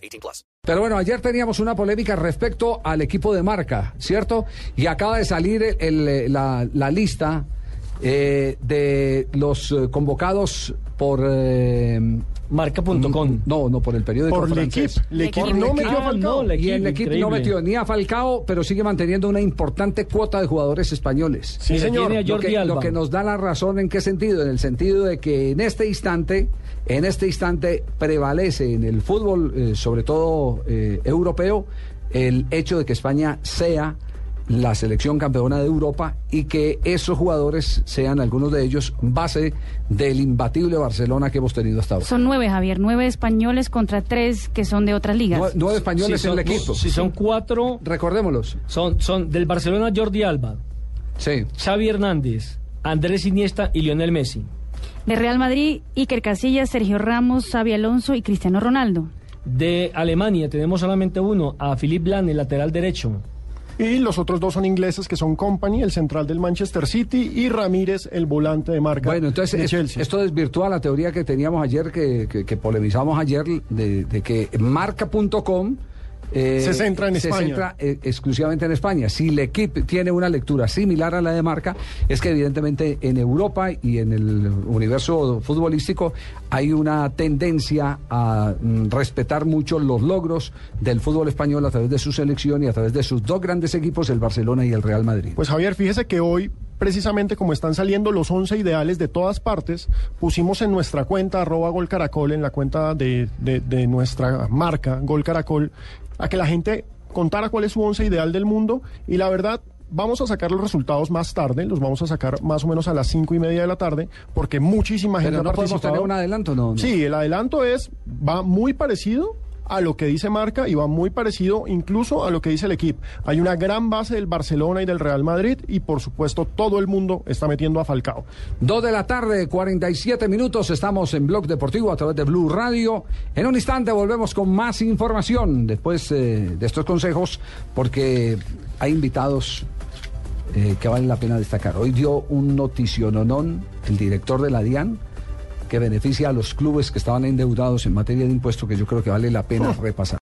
18 plus. Pero bueno, ayer teníamos una polémica respecto al equipo de marca, ¿cierto? Y acaba de salir el- la, la lista eh, de los eh, convocados por... eh, Marca.com. No, no, por el periódico Por francés. L'Equipe. L'Equipe Por no L'Equipe. metió a Falcao. Ah, no, Y el equipo no metió ni a Falcao, pero sigue manteniendo una importante cuota de jugadores españoles. Sí, señor. Lo que, lo que nos da la razón en qué sentido, en el sentido de que en este instante, en este instante prevalece en el fútbol, eh, sobre todo eh, europeo, el hecho de que España sea la selección campeona de Europa y que esos jugadores sean algunos de ellos base del imbatible Barcelona que hemos tenido hasta ahora. Son nueve, Javier, nueve españoles contra tres que son de otras ligas. Nue- Nueve españoles en son, el equipo. Si son cuatro, Recordémoslos. son, son del Barcelona Jordi Alba, Sí. Xavi Hernández, Andrés Iniesta y Lionel Messi. De Real Madrid, Iker Casillas, Sergio Ramos, Xavi Alonso y Cristiano Ronaldo. De Alemania tenemos solamente uno, a Philipp Lahm, el lateral derecho. Y los otros dos son ingleses, que son Company, el central del Manchester City, y Ramírez, el volante de marca Bueno, entonces de es- Chelsea. esto desvirtúa la teoría que teníamos ayer, que, que, que polemizamos ayer, de, de que marca.com eh, Se centra en se España. centra, eh, exclusivamente en España. Si el equipo tiene una lectura similar a la de marca, es que evidentemente en Europa y en el universo futbolístico hay una tendencia a mm, respetar mucho los logros del fútbol español a través de su selección y a través de sus dos grandes equipos, el Barcelona y el Real Madrid. Pues Javier, fíjese que hoy, precisamente como están saliendo los 11 ideales de todas partes, pusimos en nuestra cuenta, arroba Gol Caracol, en la cuenta de, de- de nuestra marca, Gol Caracol, a que la gente contara cuál es su 11 ideal del mundo y la verdad... Vamos a sacar los resultados más tarde, los vamos a sacar más o menos a las cinco y media de la tarde, porque muchísima gente Pero ha no podemos participado. tener un adelanto, ¿no? no. Sí, el adelanto es, va muy parecido a lo que dice Marca y va muy parecido incluso a lo que dice el equipo. Hay una gran base del Barcelona y del Real Madrid y por supuesto todo el mundo está metiendo a Falcao. Dos de la tarde, 47 minutos. Estamos en Blog Deportivo a través de Blue Radio. En un instante volvemos con más información después eh, de estos consejos, porque hay invitados eh, que valen la pena destacar. Hoy dio un noticiononón el director de la DIAN que beneficia a los clubes que estaban endeudados en materia de impuestos, que yo creo que vale la pena repasar.